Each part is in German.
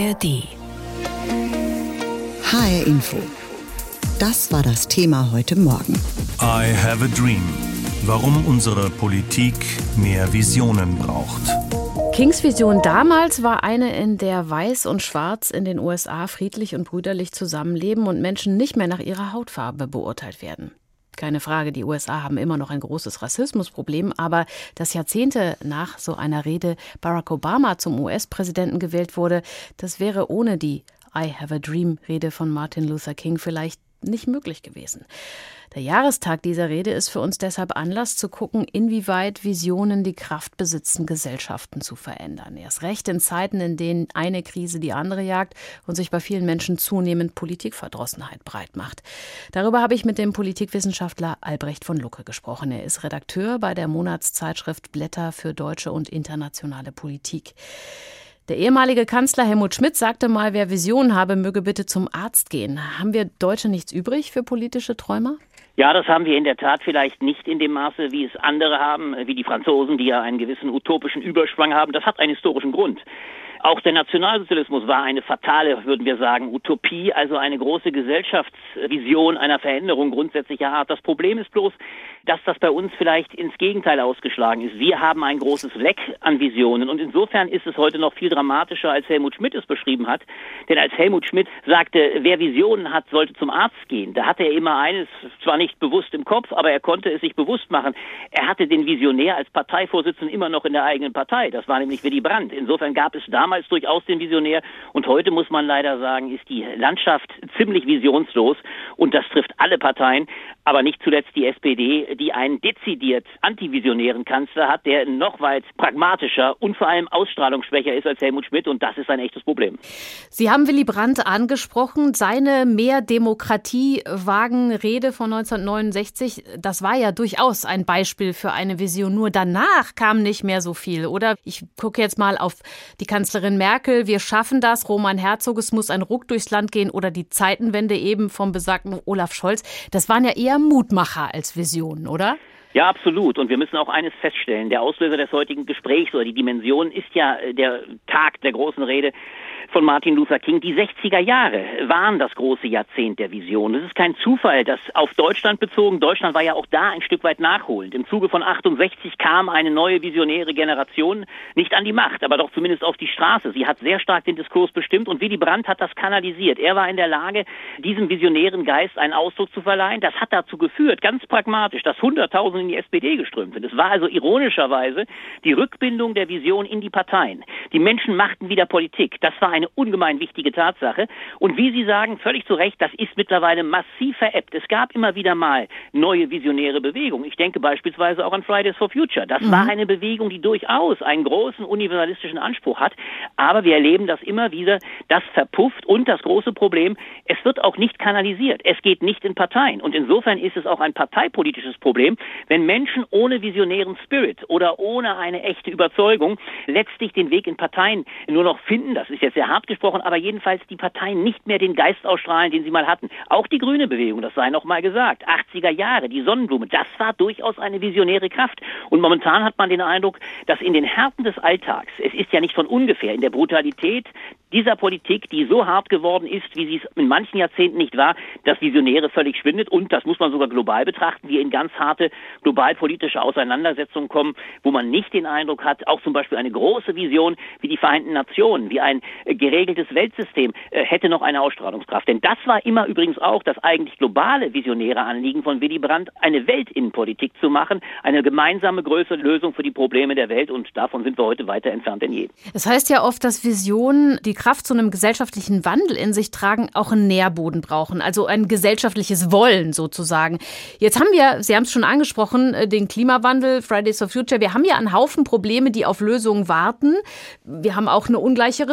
ARD. HR Info. Das war das Thema heute Morgen. I have a dream. Warum unsere Politik mehr Visionen braucht. Kings Vision damals war eine, in der Weiß und Schwarz in den USA friedlich und brüderlich zusammenleben und Menschen nicht mehr nach ihrer Hautfarbe beurteilt werden. Keine Frage, die USA haben immer noch ein großes Rassismusproblem, aber dass Jahrzehnte nach so einer Rede Barack Obama zum US-Präsidenten gewählt wurde, das wäre ohne die I Have a Dream Rede von Martin Luther King vielleicht nicht möglich gewesen. Der Jahrestag dieser Rede ist für uns deshalb Anlass zu gucken, inwieweit Visionen die Kraft besitzen, Gesellschaften zu verändern. Erst recht in Zeiten, in denen eine Krise die andere jagt und sich bei vielen Menschen zunehmend Politikverdrossenheit breit macht. Darüber habe ich mit dem Politikwissenschaftler Albrecht von Lucke gesprochen. Er ist Redakteur bei der Monatszeitschrift Blätter für deutsche und internationale Politik. Der ehemalige Kanzler Helmut Schmidt sagte mal, wer Visionen habe, möge bitte zum Arzt gehen. Haben wir Deutsche nichts übrig für politische Träumer? Ja, das haben wir in der Tat vielleicht nicht in dem Maße, wie es andere haben, wie die Franzosen, die ja einen gewissen utopischen Überschwang haben. Das hat einen historischen Grund. Auch der Nationalsozialismus war eine fatale, würden wir sagen, Utopie, also eine große Gesellschaftsvision einer Veränderung grundsätzlicher Art. Das Problem ist bloß, dass das bei uns vielleicht ins Gegenteil ausgeschlagen ist. Wir haben ein großes Leck an Visionen und insofern ist es heute noch viel dramatischer, als Helmut Schmidt es beschrieben hat. Denn als Helmut Schmidt sagte, wer Visionen hat, sollte zum Arzt gehen, da hatte er immer eines, zwar nicht bewusst im Kopf, aber er konnte es sich bewusst machen. Er hatte den Visionär als Parteivorsitzenden immer noch in der eigenen Partei. Das war nämlich Willy Brandt. Insofern gab es damals damals durchaus den Visionär. Und heute muss man leider sagen, ist die Landschaft ziemlich visionslos. Und das trifft alle Parteien, aber nicht zuletzt die SPD, die einen dezidiert antivisionären Kanzler hat, der noch weit pragmatischer und vor allem ausstrahlungsschwächer ist als Helmut Schmidt. Und das ist ein echtes Problem. Sie haben Willy Brandt angesprochen. Seine Mehr Demokratie wagen Rede von 1969, das war ja durchaus ein Beispiel für eine Vision. Nur danach kam nicht mehr so viel, oder? Ich gucke jetzt mal auf die Kanzlerin Kanzlerin Merkel, wir schaffen das, Roman Herzog, es muss ein Ruck durchs Land gehen oder die Zeitenwende eben vom besagten Olaf Scholz. Das waren ja eher Mutmacher als Visionen, oder? Ja, absolut. Und wir müssen auch eines feststellen. Der Auslöser des heutigen Gesprächs oder die Dimension ist ja der Tag der großen Rede von Martin Luther King. Die 60er Jahre waren das große Jahrzehnt der Vision. Es ist kein Zufall, dass auf Deutschland bezogen, Deutschland war ja auch da ein Stück weit nachholend. Im Zuge von 68 kam eine neue visionäre Generation nicht an die Macht, aber doch zumindest auf die Straße. Sie hat sehr stark den Diskurs bestimmt und Willy Brandt hat das kanalisiert. Er war in der Lage, diesem visionären Geist einen Ausdruck zu verleihen. Das hat dazu geführt, ganz pragmatisch, dass Hunderttausende in die SPD geströmt sind. Es war also ironischerweise die Rückbindung der Vision in die Parteien. Die Menschen machten wieder Politik. Das war ein eine ungemein wichtige Tatsache. Und wie Sie sagen, völlig zu Recht, das ist mittlerweile massiv veräppt. Es gab immer wieder mal neue visionäre Bewegungen. Ich denke beispielsweise auch an Fridays for Future. Das mhm. war eine Bewegung, die durchaus einen großen universalistischen Anspruch hat. Aber wir erleben das immer wieder, das verpufft. Und das große Problem, es wird auch nicht kanalisiert. Es geht nicht in Parteien. Und insofern ist es auch ein parteipolitisches Problem, wenn Menschen ohne visionären Spirit oder ohne eine echte Überzeugung letztlich den Weg in Parteien nur noch finden. Das ist jetzt sehr hart gesprochen, aber jedenfalls die Parteien nicht mehr den Geist ausstrahlen, den sie mal hatten. Auch die grüne Bewegung, das sei noch mal gesagt, 80er Jahre, die Sonnenblume, das war durchaus eine visionäre Kraft. Und momentan hat man den Eindruck, dass in den Härten des Alltags, es ist ja nicht von ungefähr, in der Brutalität dieser Politik, die so hart geworden ist, wie sie es in manchen Jahrzehnten nicht war, dass Visionäre völlig schwindet und, das muss man sogar global betrachten, wir in ganz harte globalpolitische Auseinandersetzungen kommen, wo man nicht den Eindruck hat, auch zum Beispiel eine große Vision wie die Vereinten Nationen, wie ein geregeltes Weltsystem äh, hätte noch eine Ausstrahlungskraft. Denn das war immer übrigens auch das eigentlich globale visionäre Anliegen von Willy Brandt, eine Weltinnenpolitik zu machen, eine gemeinsame größere Lösung für die Probleme der Welt und davon sind wir heute weiter entfernt denn je. Es heißt ja oft, dass Visionen die Kraft zu einem gesellschaftlichen Wandel in sich tragen, auch einen Nährboden brauchen, also ein gesellschaftliches Wollen sozusagen. Jetzt haben wir, Sie haben es schon angesprochen, äh, den Klimawandel, Fridays for Future. Wir haben ja einen Haufen Probleme, die auf Lösungen warten. Wir haben auch eine ungleiche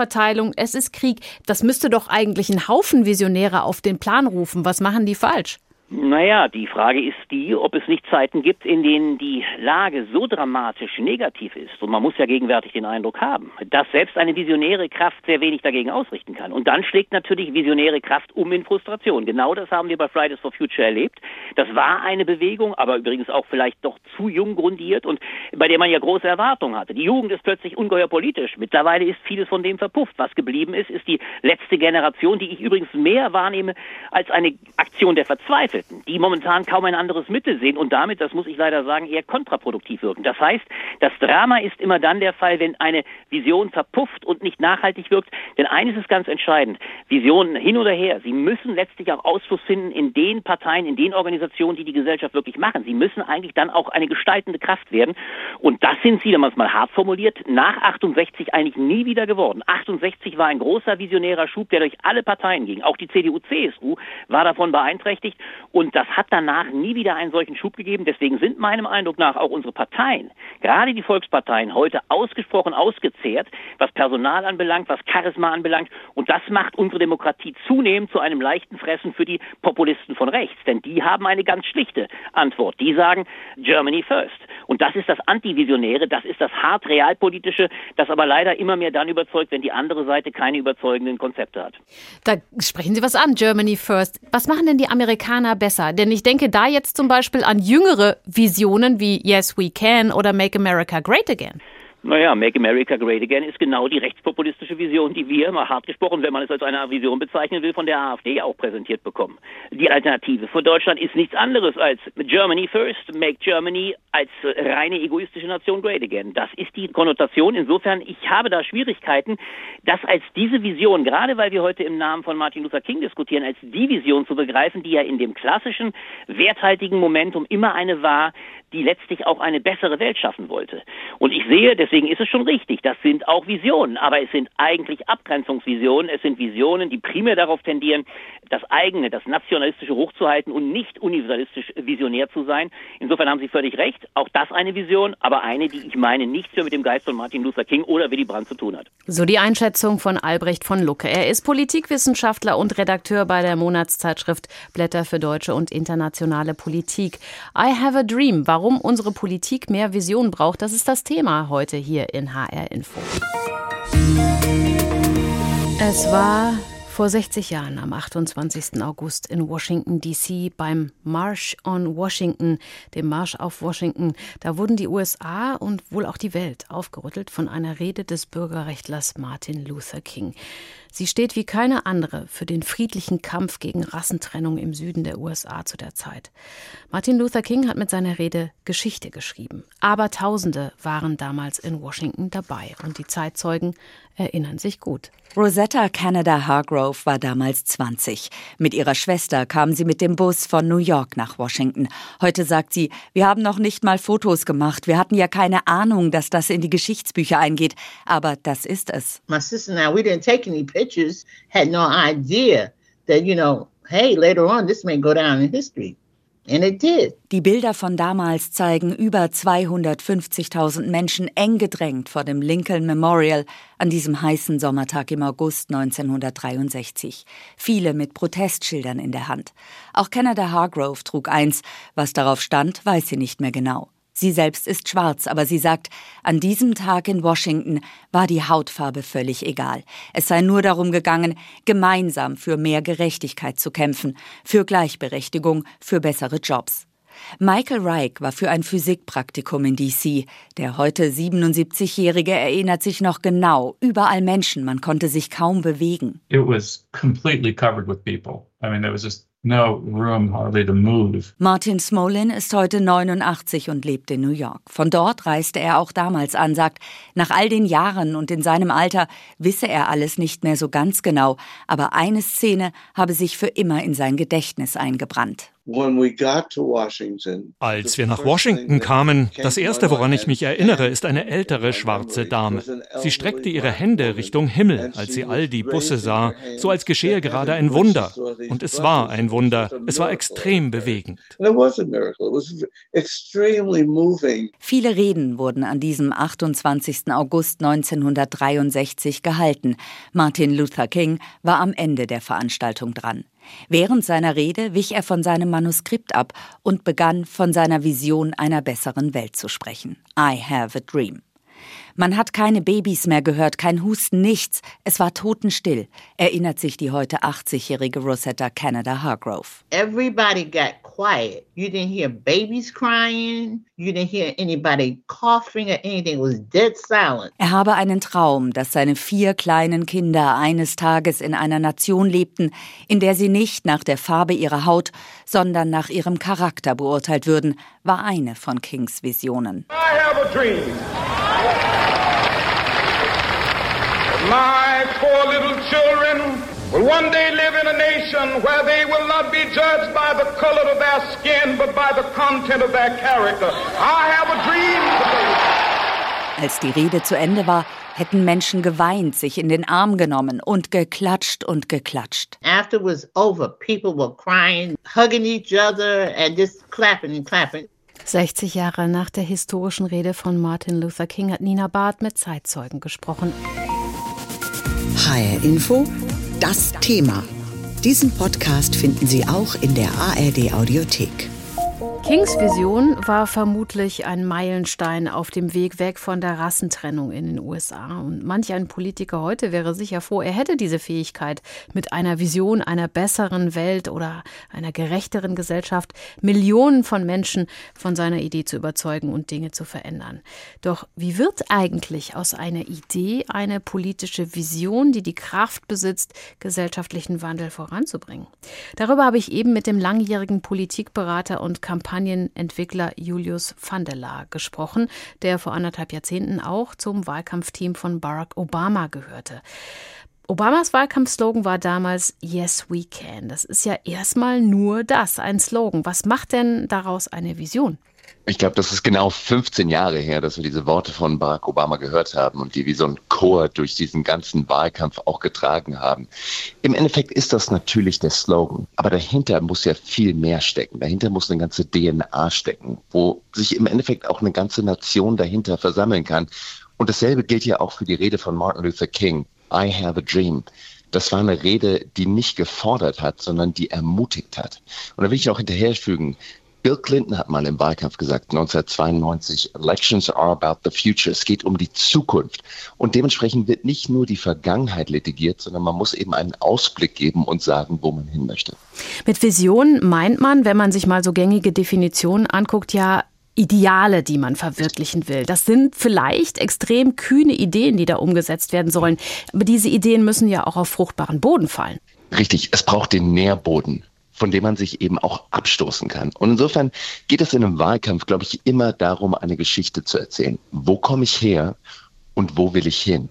Ressourcenverteilung. Es ist Krieg. Das müsste doch eigentlich einen Haufen Visionäre auf den Plan rufen. Was machen die falsch? Naja, die Frage ist die, ob es nicht Zeiten gibt, in denen die Lage so dramatisch negativ ist, und man muss ja gegenwärtig den Eindruck haben, dass selbst eine visionäre Kraft sehr wenig dagegen ausrichten kann. Und dann schlägt natürlich visionäre Kraft um in Frustration. Genau das haben wir bei Fridays for Future erlebt. Das war eine Bewegung, aber übrigens auch vielleicht doch zu jung grundiert und bei der man ja große Erwartungen hatte. Die Jugend ist plötzlich ungeheuer politisch. Mittlerweile ist vieles von dem verpufft. Was geblieben ist, ist die letzte Generation, die ich übrigens mehr wahrnehme als eine Aktion der Verzweiflung. Landwirten, die momentan kaum ein anderes Mittel sehen und damit, das muss ich leider sagen, eher kontraproduktiv wirken. Das heißt, das Drama ist immer dann der Fall, wenn eine Vision verpufft und nicht nachhaltig wirkt. Denn eines ist ganz entscheidend. Visionen hin oder her, sie müssen letztlich auch Ausfluss finden in den Parteien, in den Organisationen, die die Gesellschaft wirklich machen. Sie müssen eigentlich dann auch eine gestaltende Kraft werden. Und das sind sie, wenn man es mal hart formuliert, nach 68 eigentlich nie wieder geworden. 68 war ein großer visionärer Schub, der durch alle Parteien ging. Auch die CDU, CSU war davon beeinträchtigt. Und das hat danach nie wieder einen solchen Schub gegeben. Deswegen sind meinem Eindruck nach auch unsere Parteien, gerade die Volksparteien, heute ausgesprochen ausgezehrt, was Personal anbelangt, was Charisma anbelangt. Und das macht unsere Demokratie zunehmend zu einem leichten Fressen für die Populisten von rechts. Denn die haben eine ganz schlichte Antwort. Die sagen Germany first. Und das ist das Antivisionäre, das ist das hart realpolitische, das aber leider immer mehr dann überzeugt, wenn die andere Seite keine überzeugenden Konzepte hat. Da sprechen Sie was an, Germany first. Was machen denn die Amerikaner besser. Denn ich denke da jetzt zum Beispiel an jüngere Visionen wie Yes We Can oder Make America Great Again. Naja, Make America Great Again ist genau die rechtspopulistische Vision, die wir, mal hart gesprochen, wenn man es als eine Vision bezeichnen will, von der AfD auch präsentiert bekommen. Die Alternative für Deutschland ist nichts anderes als Germany first, make Germany als reine egoistische Nation great again. Das ist die Konnotation. Insofern, ich habe da Schwierigkeiten, das als diese Vision, gerade weil wir heute im Namen von Martin Luther King diskutieren, als die Vision zu begreifen, die ja in dem klassischen, werthaltigen Momentum immer eine war, die letztlich auch eine bessere Welt schaffen wollte. Und ich sehe, deswegen ist es schon richtig, das sind auch Visionen, aber es sind eigentlich Abgrenzungsvisionen, es sind Visionen, die primär darauf tendieren, das eigene, das nationalistische hochzuhalten und nicht universalistisch visionär zu sein. Insofern haben Sie völlig recht, auch das eine Vision, aber eine, die ich meine, nichts mehr mit dem Geist von Martin Luther King oder Willy Brandt zu tun hat. So die Einschätzung von Albrecht von Lucke. Er ist Politikwissenschaftler und Redakteur bei der Monatszeitschrift Blätter für deutsche und internationale Politik. I have a dream. Warum unsere Politik mehr Vision braucht, das ist das Thema heute hier in HR Info. Es war vor 60 Jahren, am 28. August in Washington, D.C., beim March on Washington, dem Marsch auf Washington, da wurden die USA und wohl auch die Welt aufgerüttelt von einer Rede des Bürgerrechtlers Martin Luther King. Sie steht wie keine andere für den friedlichen Kampf gegen Rassentrennung im Süden der USA zu der Zeit. Martin Luther King hat mit seiner Rede Geschichte geschrieben. Aber Tausende waren damals in Washington dabei und die Zeitzeugen erinnern sich gut. Rosetta Canada Hargrove war damals 20. Mit ihrer Schwester kam sie mit dem Bus von New York nach Washington. Heute sagt sie, wir haben noch nicht mal Fotos gemacht. Wir hatten ja keine Ahnung, dass das in die Geschichtsbücher eingeht. Aber das ist es. My sister and I, we didn't take any pictures, had no idea that, you know, hey, later on this may go down in history. Die Bilder von damals zeigen über 250.000 Menschen eng gedrängt vor dem Lincoln Memorial an diesem heißen Sommertag im August 1963. Viele mit Protestschildern in der Hand. Auch Canada Hargrove trug eins. Was darauf stand, weiß sie nicht mehr genau. Sie selbst ist schwarz, aber sie sagt, an diesem Tag in Washington war die Hautfarbe völlig egal. Es sei nur darum gegangen, gemeinsam für mehr Gerechtigkeit zu kämpfen, für Gleichberechtigung, für bessere Jobs. Michael Reich war für ein Physikpraktikum in DC. Der heute 77-Jährige erinnert sich noch genau. Überall Menschen, man konnte sich kaum bewegen. It was completely covered with people. I mean, there was just no room hardly to move. Martin Smolin ist heute 89 und lebt in New York. Von dort reiste er auch damals an, sagt, nach all den Jahren und in seinem Alter wisse er alles nicht mehr so ganz genau, aber eine Szene habe sich für immer in sein Gedächtnis eingebrannt. Als wir nach Washington kamen, das Erste, woran ich mich erinnere, ist eine ältere schwarze Dame. Sie streckte ihre Hände Richtung Himmel, als sie all die Busse sah, so als geschehe gerade ein Wunder. Und es war ein Wunder. Es war extrem bewegend. Viele Reden wurden an diesem 28. August 1963 gehalten. Martin Luther King war am Ende der Veranstaltung dran. Während seiner Rede wich er von seinem Manuskript ab und begann von seiner Vision einer besseren Welt zu sprechen. I have a dream. Man hat keine Babys mehr gehört, kein Husten, nichts. Es war totenstill, erinnert sich die heute 80-jährige Rosetta Canada Hargrove. Everybody got quiet. You didn't hear babies crying. You didn't hear anybody coughing or anything. It was dead silent. Er habe einen Traum, dass seine vier kleinen Kinder eines Tages in einer Nation lebten, in der sie nicht nach der Farbe ihrer Haut, sondern nach ihrem Charakter beurteilt würden, war eine von Kings Visionen. I have a dream. My poor little children will one day live in a nation where they will not be judged by the color of their skin, but by the content of their character. I have a dream today. Als die Rede zu Ende war, hätten Menschen geweint, sich in den Arm genommen und geklatscht und geklatscht. After it was over, people were crying, hugging each other and just clapping and clapping. 60 Jahre nach der historischen Rede von Martin Luther King hat Nina Barth mit Zeitzeugen gesprochen. HR Info, das Thema. Diesen Podcast finden Sie auch in der ARD Audiothek. Kings Vision war vermutlich ein Meilenstein auf dem Weg weg von der Rassentrennung in den USA. Und manch ein Politiker heute wäre sicher froh, er hätte diese Fähigkeit, mit einer Vision einer besseren Welt oder einer gerechteren Gesellschaft Millionen von Menschen von seiner Idee zu überzeugen und Dinge zu verändern. Doch wie wird eigentlich aus einer Idee eine politische Vision, die die Kraft besitzt, gesellschaftlichen Wandel voranzubringen? Darüber habe ich eben mit dem langjährigen Politikberater und Kampagnen Kampagnenentwickler Julius van der Laar gesprochen, der vor anderthalb Jahrzehnten auch zum Wahlkampfteam von Barack Obama gehörte. Obamas Wahlkampfslogan war damals Yes, we can. Das ist ja erstmal nur das, ein Slogan. Was macht denn daraus eine Vision? Ich glaube, das ist genau 15 Jahre her, dass wir diese Worte von Barack Obama gehört haben und die wie so ein Chor durch diesen ganzen Wahlkampf auch getragen haben. Im Endeffekt ist das natürlich der Slogan, aber dahinter muss ja viel mehr stecken. Dahinter muss eine ganze DNA stecken, wo sich im Endeffekt auch eine ganze Nation dahinter versammeln kann. Und dasselbe gilt ja auch für die Rede von Martin Luther King. I have a dream. Das war eine Rede, die nicht gefordert hat, sondern die ermutigt hat. Und da will ich auch hinterher fügen, Bill Clinton hat mal im Wahlkampf gesagt, 1992, Elections are about the future. Es geht um die Zukunft. Und dementsprechend wird nicht nur die Vergangenheit litigiert, sondern man muss eben einen Ausblick geben und sagen, wo man hin möchte. Mit Vision meint man, wenn man sich mal so gängige Definitionen anguckt, ja, Ideale, die man verwirklichen will. Das sind vielleicht extrem kühne Ideen, die da umgesetzt werden sollen. Aber diese Ideen müssen ja auch auf fruchtbaren Boden fallen. Richtig, es braucht den Nährboden von dem man sich eben auch abstoßen kann. Und insofern geht es in einem Wahlkampf, glaube ich, immer darum, eine Geschichte zu erzählen. Wo komme ich her und wo will ich hin?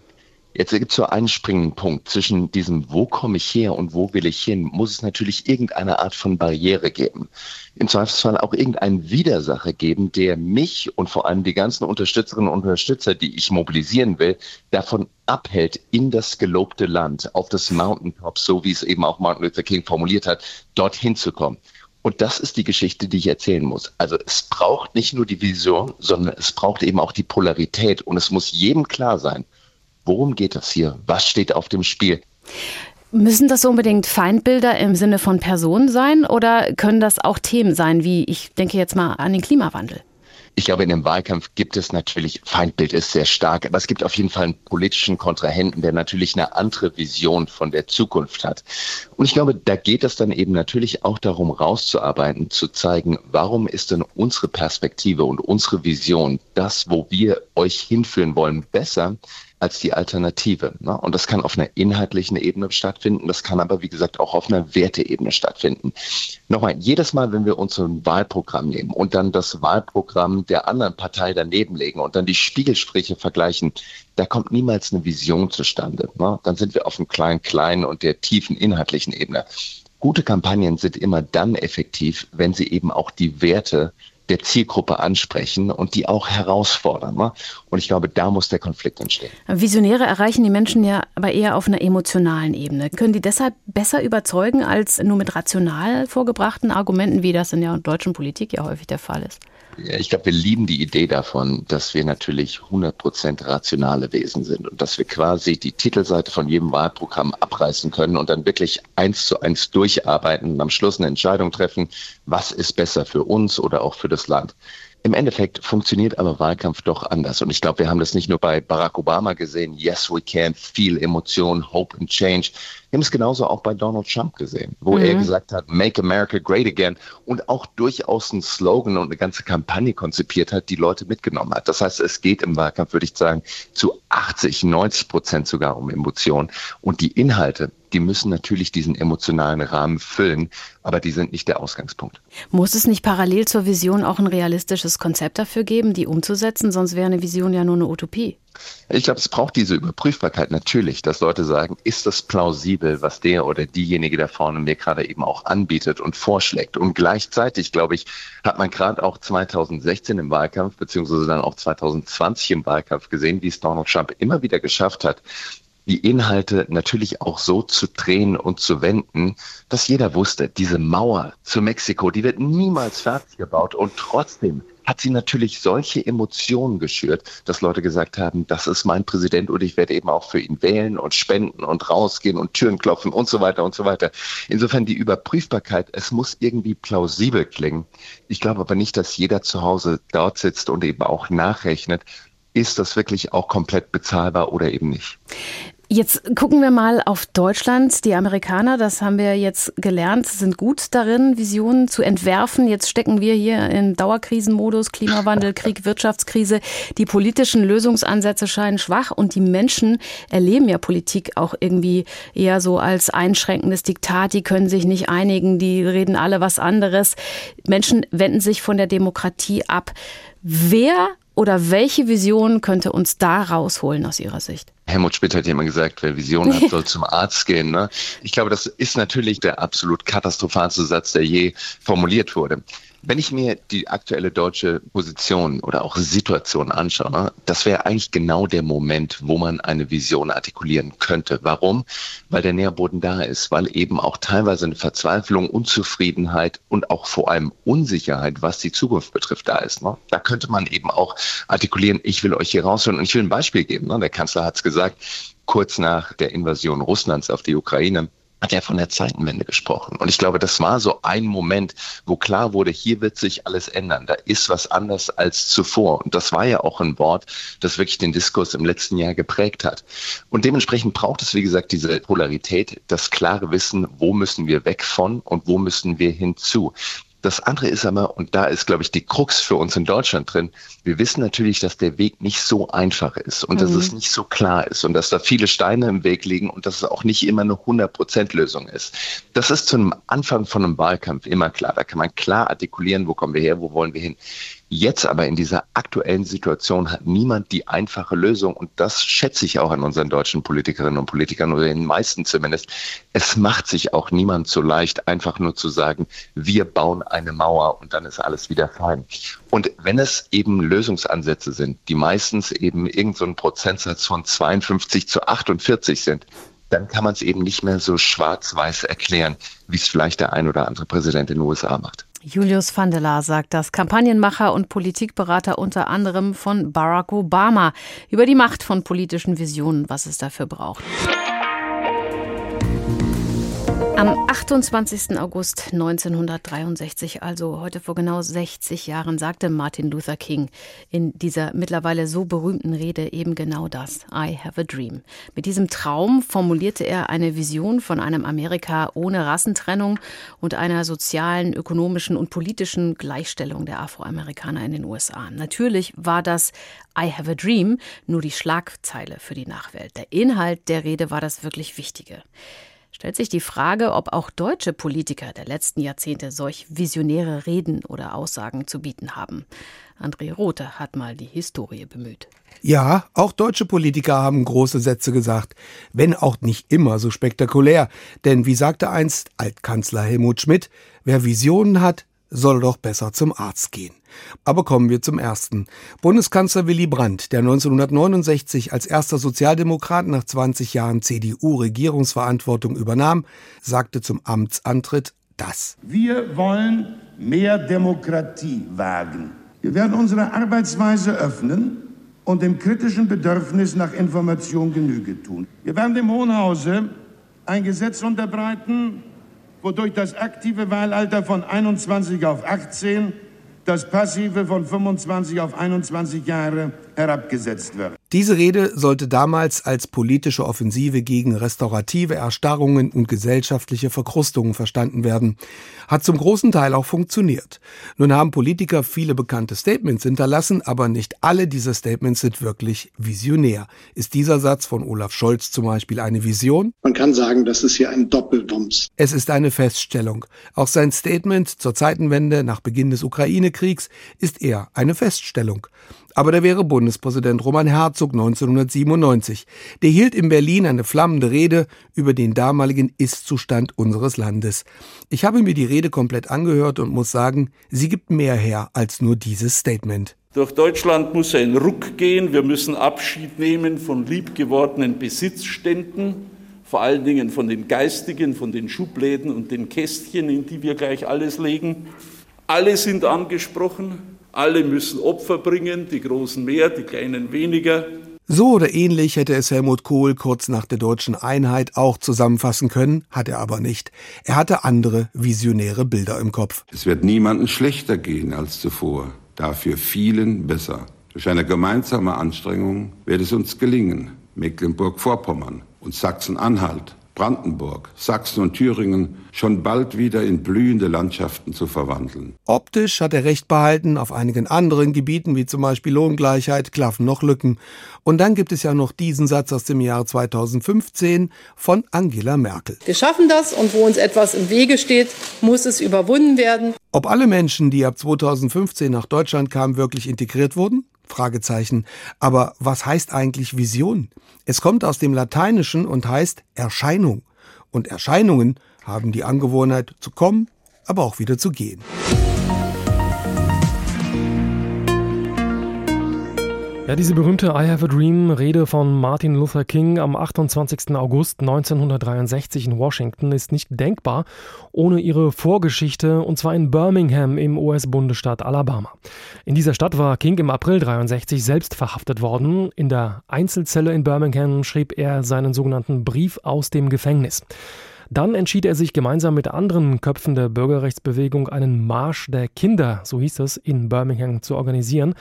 Jetzt gibt es so einen springenden Punkt. Zwischen diesem, wo komme ich her und wo will ich hin, muss es natürlich irgendeine Art von Barriere geben. Im Zweifelsfall auch irgendeinen Widersacher geben, der mich und vor allem die ganzen Unterstützerinnen und Unterstützer, die ich mobilisieren will, davon abhält, in das gelobte Land, auf das Mountaintop, so wie es eben auch Martin Luther King formuliert hat, dorthin zu kommen. Und das ist die Geschichte, die ich erzählen muss. Also es braucht nicht nur die Vision, sondern es braucht eben auch die Polarität. Und es muss jedem klar sein, Worum geht es hier? Was steht auf dem Spiel? Müssen das unbedingt Feindbilder im Sinne von Personen sein oder können das auch Themen sein, wie ich denke jetzt mal an den Klimawandel? Ich glaube, in dem Wahlkampf gibt es natürlich, Feindbild ist sehr stark, aber es gibt auf jeden Fall einen politischen Kontrahenten, der natürlich eine andere Vision von der Zukunft hat. Und ich glaube, da geht es dann eben natürlich auch darum, rauszuarbeiten, zu zeigen, warum ist denn unsere Perspektive und unsere Vision, das, wo wir euch hinführen wollen, besser als die Alternative. Ne? Und das kann auf einer inhaltlichen Ebene stattfinden, das kann aber, wie gesagt, auch auf einer Werteebene stattfinden. Nochmal, jedes Mal, wenn wir uns ein Wahlprogramm nehmen und dann das Wahlprogramm der anderen Partei daneben legen und dann die Spiegelsprüche vergleichen, da kommt niemals eine Vision zustande. Ne? Dann sind wir auf dem kleinen-kleinen und der tiefen inhaltlichen Ebene. Gute Kampagnen sind immer dann effektiv, wenn sie eben auch die Werte der Zielgruppe ansprechen und die auch herausfordern. Ne? Und ich glaube, da muss der Konflikt entstehen. Visionäre erreichen die Menschen ja aber eher auf einer emotionalen Ebene. Können die deshalb besser überzeugen als nur mit rational vorgebrachten Argumenten, wie das in der deutschen Politik ja häufig der Fall ist? Ich glaube, wir lieben die Idee davon, dass wir natürlich 100% rationale Wesen sind und dass wir quasi die Titelseite von jedem Wahlprogramm abreißen können und dann wirklich eins zu eins durcharbeiten und am Schluss eine Entscheidung treffen, was ist besser für uns oder auch für das Land. Im Endeffekt funktioniert aber Wahlkampf doch anders. Und ich glaube, wir haben das nicht nur bei Barack Obama gesehen. Yes, we can. Viel Emotion, Hope and Change. Wir haben es genauso auch bei Donald Trump gesehen, wo mhm. er gesagt hat, Make America Great Again und auch durchaus einen Slogan und eine ganze Kampagne konzipiert hat, die Leute mitgenommen hat. Das heißt, es geht im Wahlkampf, würde ich sagen, zu 80, 90 Prozent sogar um Emotionen. Und die Inhalte, die müssen natürlich diesen emotionalen Rahmen füllen, aber die sind nicht der Ausgangspunkt. Muss es nicht parallel zur Vision auch ein realistisches Konzept dafür geben, die umzusetzen? Sonst wäre eine Vision ja nur eine Utopie. Ich glaube, es braucht diese Überprüfbarkeit natürlich, dass Leute sagen, ist das plausibel, was der oder diejenige da vorne mir gerade eben auch anbietet und vorschlägt. Und gleichzeitig, glaube ich, hat man gerade auch 2016 im Wahlkampf, beziehungsweise dann auch 2020 im Wahlkampf gesehen, wie es Donald Trump immer wieder geschafft hat, die Inhalte natürlich auch so zu drehen und zu wenden, dass jeder wusste, diese Mauer zu Mexiko, die wird niemals fertig gebaut und trotzdem hat sie natürlich solche Emotionen geschürt, dass Leute gesagt haben, das ist mein Präsident und ich werde eben auch für ihn wählen und spenden und rausgehen und Türen klopfen und so weiter und so weiter. Insofern die Überprüfbarkeit, es muss irgendwie plausibel klingen. Ich glaube aber nicht, dass jeder zu Hause dort sitzt und eben auch nachrechnet, ist das wirklich auch komplett bezahlbar oder eben nicht. Jetzt gucken wir mal auf Deutschland. Die Amerikaner, das haben wir jetzt gelernt, sind gut darin, Visionen zu entwerfen. Jetzt stecken wir hier in Dauerkrisenmodus, Klimawandel, Krieg, Wirtschaftskrise. Die politischen Lösungsansätze scheinen schwach und die Menschen erleben ja Politik auch irgendwie eher so als einschränkendes Diktat. Die können sich nicht einigen, die reden alle was anderes. Menschen wenden sich von der Demokratie ab. Wer oder welche Vision könnte uns da rausholen aus Ihrer Sicht? Helmut Schmidt hat ja immer gesagt, wer Vision hat, soll zum Arzt gehen. Ne? Ich glaube, das ist natürlich der absolut katastrophalste Satz, der je formuliert wurde. Wenn ich mir die aktuelle deutsche Position oder auch Situation anschaue, das wäre eigentlich genau der Moment, wo man eine Vision artikulieren könnte. Warum? Weil der Nährboden da ist, weil eben auch teilweise eine Verzweiflung, Unzufriedenheit und auch vor allem Unsicherheit, was die Zukunft betrifft, da ist. Ne? Da könnte man eben auch artikulieren, ich will euch hier rausholen und ich will ein Beispiel geben. Ne? Der Kanzler hat es gesagt, kurz nach der Invasion Russlands auf die Ukraine, hat er von der Zeitenwende gesprochen. Und ich glaube, das war so ein Moment, wo klar wurde, hier wird sich alles ändern. Da ist was anders als zuvor. Und das war ja auch ein Wort, das wirklich den Diskurs im letzten Jahr geprägt hat. Und dementsprechend braucht es, wie gesagt, diese Polarität, das klare Wissen, wo müssen wir weg von und wo müssen wir hinzu. Das andere ist aber, und da ist, glaube ich, die Krux für uns in Deutschland drin, wir wissen natürlich, dass der Weg nicht so einfach ist und mhm. dass es nicht so klar ist und dass da viele Steine im Weg liegen und dass es auch nicht immer eine 100%-Lösung ist. Das ist zum Anfang von einem Wahlkampf immer klar. Da kann man klar artikulieren, wo kommen wir her, wo wollen wir hin. Jetzt aber in dieser aktuellen Situation hat niemand die einfache Lösung und das schätze ich auch an unseren deutschen Politikerinnen und Politikern oder den meisten zumindest. Es macht sich auch niemand so leicht, einfach nur zu sagen, wir bauen eine Mauer und dann ist alles wieder fein. Und wenn es eben Lösungsansätze sind, die meistens eben irgendein so Prozentsatz von 52 zu 48 sind, dann kann man es eben nicht mehr so schwarz-weiß erklären, wie es vielleicht der ein oder andere Präsident in den USA macht. Julius van der Laar sagt das, Kampagnenmacher und Politikberater unter anderem von Barack Obama über die Macht von politischen Visionen, was es dafür braucht. Am 28. August 1963, also heute vor genau 60 Jahren, sagte Martin Luther King in dieser mittlerweile so berühmten Rede eben genau das. I have a dream. Mit diesem Traum formulierte er eine Vision von einem Amerika ohne Rassentrennung und einer sozialen, ökonomischen und politischen Gleichstellung der Afroamerikaner in den USA. Natürlich war das I have a dream nur die Schlagzeile für die Nachwelt. Der Inhalt der Rede war das wirklich Wichtige stellt sich die Frage, ob auch deutsche Politiker der letzten Jahrzehnte solch visionäre Reden oder Aussagen zu bieten haben. André Rothe hat mal die Historie bemüht. Ja, auch deutsche Politiker haben große Sätze gesagt, wenn auch nicht immer so spektakulär. Denn wie sagte einst Altkanzler Helmut Schmidt, wer Visionen hat, soll doch besser zum Arzt gehen. Aber kommen wir zum ersten. Bundeskanzler Willy Brandt, der 1969 als erster Sozialdemokrat nach 20 Jahren CDU-Regierungsverantwortung übernahm, sagte zum Amtsantritt das. Wir wollen mehr Demokratie wagen. Wir werden unsere Arbeitsweise öffnen und dem kritischen Bedürfnis nach Information Genüge tun. Wir werden dem Hohen Hause ein Gesetz unterbreiten, wodurch das aktive Wahlalter von 21 auf 18, das passive von 25 auf 21 Jahre herabgesetzt wird. Diese Rede sollte damals als politische Offensive gegen restaurative Erstarrungen und gesellschaftliche Verkrustungen verstanden werden. Hat zum großen Teil auch funktioniert. Nun haben Politiker viele bekannte Statements hinterlassen, aber nicht alle dieser Statements sind wirklich visionär. Ist dieser Satz von Olaf Scholz zum Beispiel eine Vision? Man kann sagen, das ist hier ein Doppelwumms. Es ist eine Feststellung. Auch sein Statement zur Zeitenwende nach Beginn des Ukraine-Kriegs ist eher eine Feststellung. Aber da wäre Bundespräsident Roman Herzog 1997. Der hielt in Berlin eine flammende Rede über den damaligen Ist-Zustand unseres Landes. Ich habe mir die Rede komplett angehört und muss sagen, sie gibt mehr her als nur dieses Statement. Durch Deutschland muss ein Ruck gehen. Wir müssen Abschied nehmen von liebgewordenen Besitzständen, vor allen Dingen von den geistigen, von den Schubläden und den Kästchen, in die wir gleich alles legen. Alle sind angesprochen. Alle müssen Opfer bringen, die Großen mehr, die Kleinen weniger. So oder ähnlich hätte es Helmut Kohl kurz nach der deutschen Einheit auch zusammenfassen können, hat er aber nicht. Er hatte andere visionäre Bilder im Kopf. Es wird niemandem schlechter gehen als zuvor, dafür vielen besser. Durch eine gemeinsame Anstrengung wird es uns gelingen, Mecklenburg-Vorpommern und Sachsen-Anhalt Brandenburg, Sachsen und Thüringen schon bald wieder in blühende Landschaften zu verwandeln. Optisch hat er recht behalten, auf einigen anderen Gebieten, wie zum Beispiel Lohngleichheit, klaffen noch Lücken. Und dann gibt es ja noch diesen Satz aus dem Jahr 2015 von Angela Merkel. Wir schaffen das und wo uns etwas im Wege steht, muss es überwunden werden. Ob alle Menschen, die ab 2015 nach Deutschland kamen, wirklich integriert wurden? Fragezeichen. Aber was heißt eigentlich Vision? Es kommt aus dem Lateinischen und heißt Erscheinung. Und Erscheinungen haben die Angewohnheit zu kommen, aber auch wieder zu gehen. Ja, diese berühmte I Have a Dream Rede von Martin Luther King am 28. August 1963 in Washington ist nicht denkbar ohne ihre Vorgeschichte und zwar in Birmingham im US-Bundesstaat Alabama. In dieser Stadt war King im April 63 selbst verhaftet worden. In der Einzelzelle in Birmingham schrieb er seinen sogenannten Brief aus dem Gefängnis. Dann entschied er sich gemeinsam mit anderen Köpfen der Bürgerrechtsbewegung einen Marsch der Kinder, so hieß es, in Birmingham zu organisieren.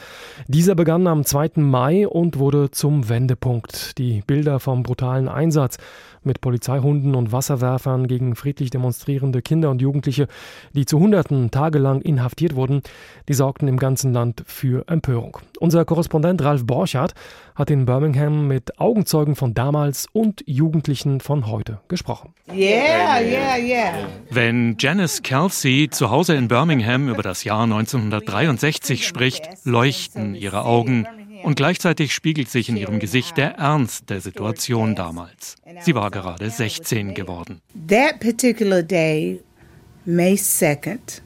Dieser begann am 2. Mai und wurde zum Wendepunkt. Die Bilder vom brutalen Einsatz mit Polizeihunden und Wasserwerfern gegen friedlich demonstrierende Kinder und Jugendliche, die zu Hunderten tagelang inhaftiert wurden, die sorgten im ganzen Land für Empörung. Unser Korrespondent Ralf Borchardt hat in Birmingham mit Augenzeugen von damals und Jugendlichen von heute gesprochen. Yeah, yeah, yeah. Wenn Janice Kelsey zu Hause in Birmingham über das Jahr 1963 spricht, leuchten ihre Augen und gleichzeitig spiegelt sich in ihrem Gesicht der Ernst der Situation damals. Sie war gerade 16 geworden. That particular day, May 2nd,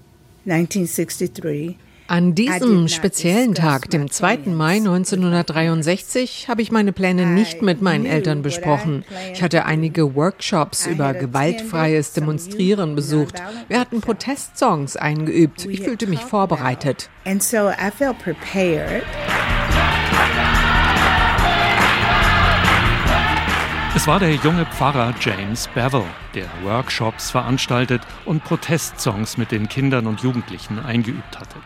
1963, an diesem speziellen Tag, dem 2. Mai 1963, habe ich meine Pläne nicht mit meinen Eltern besprochen. Ich hatte einige Workshops über gewaltfreies Demonstrieren besucht. Wir hatten Protestsongs eingeübt. Ich fühlte mich vorbereitet. And so I felt prepared. Es war der junge Pfarrer James Bevel, der Workshops veranstaltet und Protestsongs mit den Kindern und Jugendlichen eingeübt hatte.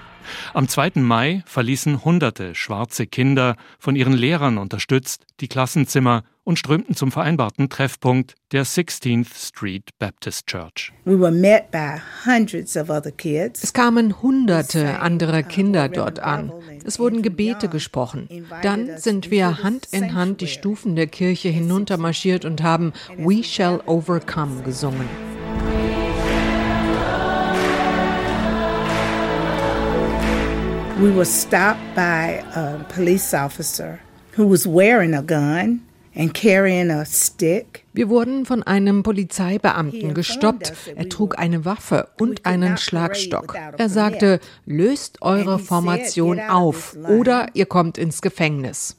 Am 2. Mai verließen hunderte schwarze Kinder, von ihren Lehrern unterstützt, die Klassenzimmer und strömten zum vereinbarten Treffpunkt der 16th Street Baptist Church. Es kamen hunderte anderer Kinder dort an. Es wurden Gebete gesprochen. Dann sind wir Hand in Hand die Stufen der Kirche hinuntermarschiert und haben We Shall Overcome gesungen. We were stopped by a police officer who was wearing a gun and carrying a stick. Wir wurden von einem Polizeibeamten gestoppt. Er trug eine Waffe und einen Schlagstock. Er sagte, löst eure Formation auf oder ihr kommt ins Gefängnis.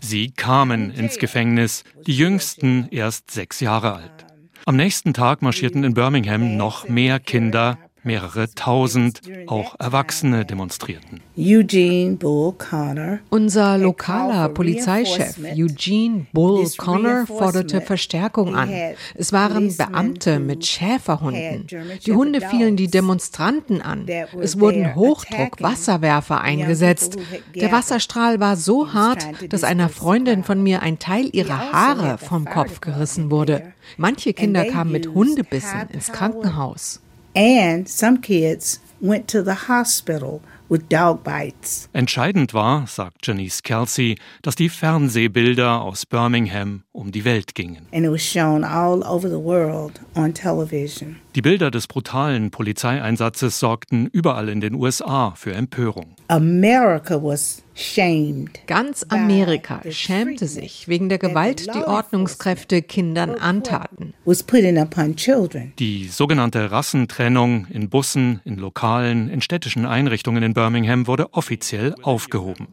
Sie kamen ins Gefängnis, die jüngsten erst sechs Jahre alt. Am nächsten Tag marschierten in Birmingham noch mehr Kinder Mehrere tausend, auch Erwachsene demonstrierten. Eugene Bull Connor. Unser lokaler Polizeichef Eugene Bull Connor forderte Verstärkung an. Es waren Beamte mit Schäferhunden. Die Hunde fielen die Demonstranten an. Es wurden Hochdruck-Wasserwerfer eingesetzt. Der Wasserstrahl war so hart, dass einer Freundin von mir ein Teil ihrer Haare vom Kopf gerissen wurde. Manche Kinder kamen mit Hundebissen ins Krankenhaus. And some kids went to the hospital with dog bites. Entscheidend war, sagt Janice Kelsey, dass die Fernsehbilder aus Birmingham um die Welt gingen. And it was shown all over the world on television. Die Bilder des brutalen Polizeieinsatzes sorgten überall in den USA für Empörung. America was shamed. Ganz Amerika schämte sich wegen der Gewalt, die Ordnungskräfte Kindern antaten. Was put in upon children. Die sogenannte Rassentrennung in Bussen, in Lokalen, in städtischen Einrichtungen in Birmingham wurde offiziell aufgehoben.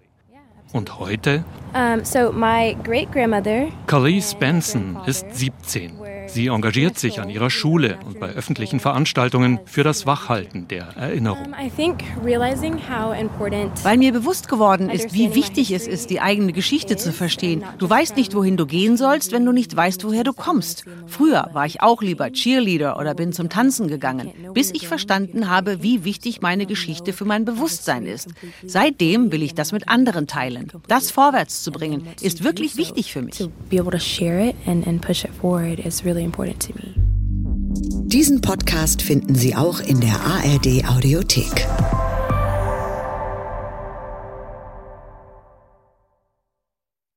Und heute? Um, so my great grandmother. Khalees Benson ist 17. Sie engagiert sich an ihrer Schule und bei öffentlichen Veranstaltungen für das Wachhalten der Erinnerung. Weil mir bewusst geworden ist, wie wichtig es ist, die eigene Geschichte zu verstehen. Du weißt nicht, wohin du gehen sollst, wenn du nicht weißt, woher du kommst. Früher war ich auch lieber Cheerleader oder bin zum Tanzen gegangen, bis ich verstanden habe, wie wichtig meine Geschichte für mein Bewusstsein ist. Seitdem will ich das mit anderen teilen. Das vorwärts zu bringen, ist wirklich wichtig für mich. Diesen Podcast finden Sie auch in der ARD Audiothek.